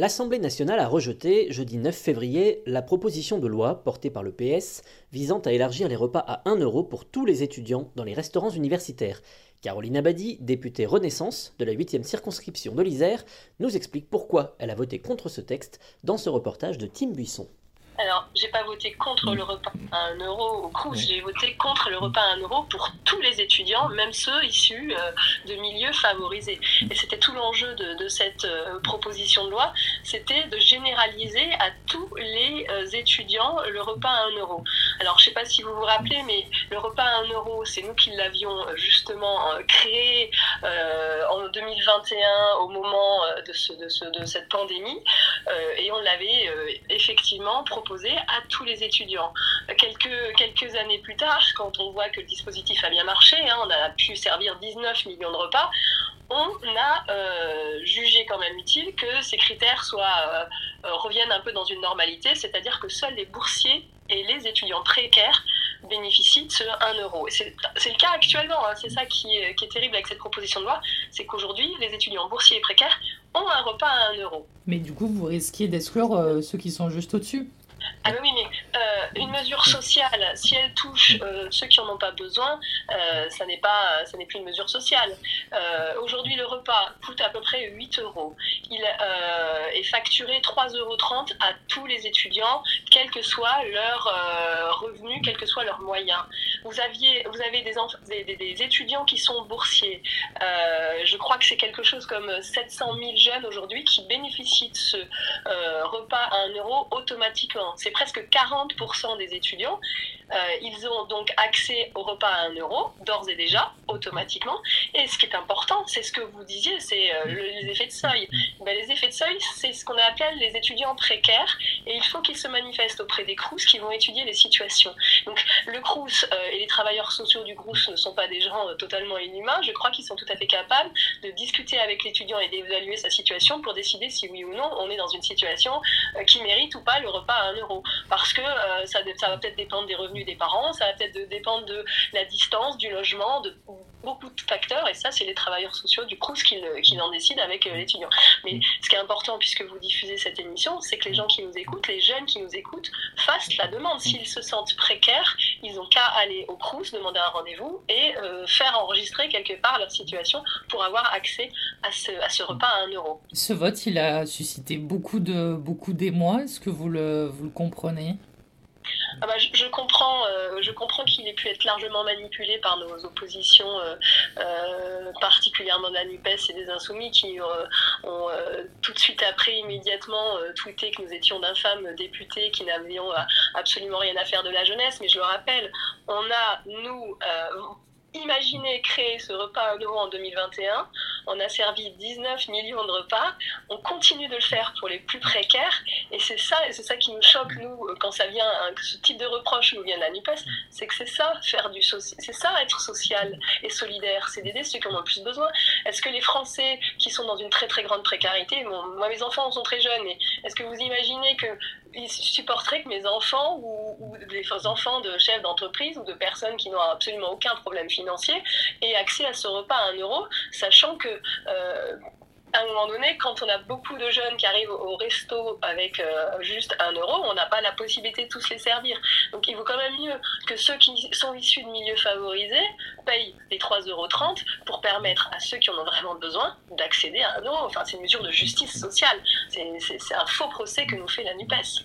L'Assemblée nationale a rejeté, jeudi 9 février, la proposition de loi portée par le PS visant à élargir les repas à 1 euro pour tous les étudiants dans les restaurants universitaires. Caroline Abadi, députée Renaissance de la 8e circonscription de l'Isère, nous explique pourquoi elle a voté contre ce texte dans ce reportage de Tim Buisson. Alors, j'ai pas voté contre le repas à 1 euro au Crous, j'ai voté contre le repas à 1 euro pour tous les étudiants, même ceux issus euh, de milieux favorisés. Et c'était tout l'enjeu de, cette euh, proposition de loi, c'était de généraliser à tous les euh, étudiants le repas à 1 euro. Alors, je sais pas si vous vous rappelez, mais le repas à 1 euro, c'est nous qui l'avions justement créé en 2021 au moment de, ce, de, de cette pandémie, et on l'avait effectivement proposé à tous les étudiants. Quelques, années plus tard, quand on voit que le dispositif a bien marché, hein, on a pu servir 19 millions de repas, on a euh, jugé quand même utile que ces critères soient, euh, euh, reviennent un peu dans une normalité, c'est-à-dire que seuls les boursiers et les étudiants précaires bénéficient de ce 1 euro. C'est le cas actuellement, hein. c'est ça qui est, qui est, terrible avec cette proposition de loi, c'est qu'aujourd'hui, les étudiants boursiers et précaires ont un repas à 1 euro. Mais du coup, vous risquez d'exclure ceux qui sont juste au-dessus ah oui, mais euh, une mesure sociale, si elle touche euh, ceux qui n'en ont pas besoin, euh, ça n'est pas, ça n'est plus une mesure sociale. Aujourd'hui, le repas coûte à peu près 8 euros. Il est facturé 3,30 euros à tous les étudiants, quel que soit leur revenu, quels que soient leurs moyens. Vous aviez, vous avez des, étudiants qui sont boursiers. je crois que c'est quelque chose comme 700 000 jeunes aujourd'hui qui bénéficient de ce repas à 1 euro automatiquement. C'est presque 40% des étudiants. Euh, ils ont donc accès au repas à 1 euro, d'ores et déjà, automatiquement. Et ce qui est important, c'est ce que vous disiez, c'est euh, les effets de seuil. Ben, les effets de seuil, c'est ce qu'on appelle les étudiants précaires. Et il faut qu'ils se manifestent auprès des CRUS qui vont étudier les situations. Donc le CRUS euh, et les travailleurs sociaux du CRUS ne sont pas des gens totalement inhumains. Je crois qu'ils sont tout à fait capables de discuter avec l'étudiant et d'évaluer sa situation pour décider si oui ou non on est dans une situation qui mérite ou pas le repas à 1 euro. Parce que ça, ça va peut-être dépendre des revenus des parents, ça va peut-être dépendre de la distance, du logement, de beaucoup de facteurs, et ça, c'est les travailleurs sociaux du CRUS qui, qui en décident avec euh, l'étudiant. Mais ce qui est important, puisque vous diffusez cette émission, c'est que les gens qui nous écoutent, les jeunes qui nous écoutent, fassent la demande. S'ils se sentent précaires, ils n'ont qu'à aller au CRUS, demander un rendez-vous et euh, faire enregistrer quelque part leur situation pour avoir accès à ce, repas à 1 euro. Ce vote, il a suscité beaucoup de beaucoup d'émoi. Est-ce que vous le, vous le comprenez? Ah bah, je, comprends, euh, je comprends qu'il ait pu être largement manipulé par nos oppositions, euh, euh, particulièrement de la NUPES et des Insoumis, qui ont tout de suite après immédiatement tweeté que nous étions d'infâmes députés qui n'avions absolument rien à faire de la jeunesse. Mais je le rappelle, on a, nous, Imaginez créer ce repas à 1 euro en 2021. On a servi 19 millions de repas. On continue de le faire pour les plus précaires. Et c'est ça, et c'est ça qui nous choque, nous, quand ça vient, hein, que ce type de reproche nous vient la NUPES, c'est que c'est ça, faire du. C'est ça, être social et solidaire. C'est d'aider ceux qui en ont le plus besoin. Est-ce que les Français qui sont dans une très très grande précarité, moi mes enfants sont très jeunes, est-ce que vous imaginez qu'ils supporteraient que mes enfants ou des enfants de chefs d'entreprise ou de personnes qui n'ont absolument aucun problème financier et accès à ce repas à 1 euro, sachant que euh, à un moment donné, quand on a beaucoup de jeunes qui arrivent au resto avec euh, juste un euro, on n'a pas la possibilité de tous les servir. Donc il vaut quand même mieux que ceux qui sont issus de milieux favorisés payent les 3,30 euros pour permettre à ceux qui en ont vraiment besoin d'accéder à un euro. Enfin, c'est une mesure de justice sociale. C'est un faux procès que nous fait la NUPES.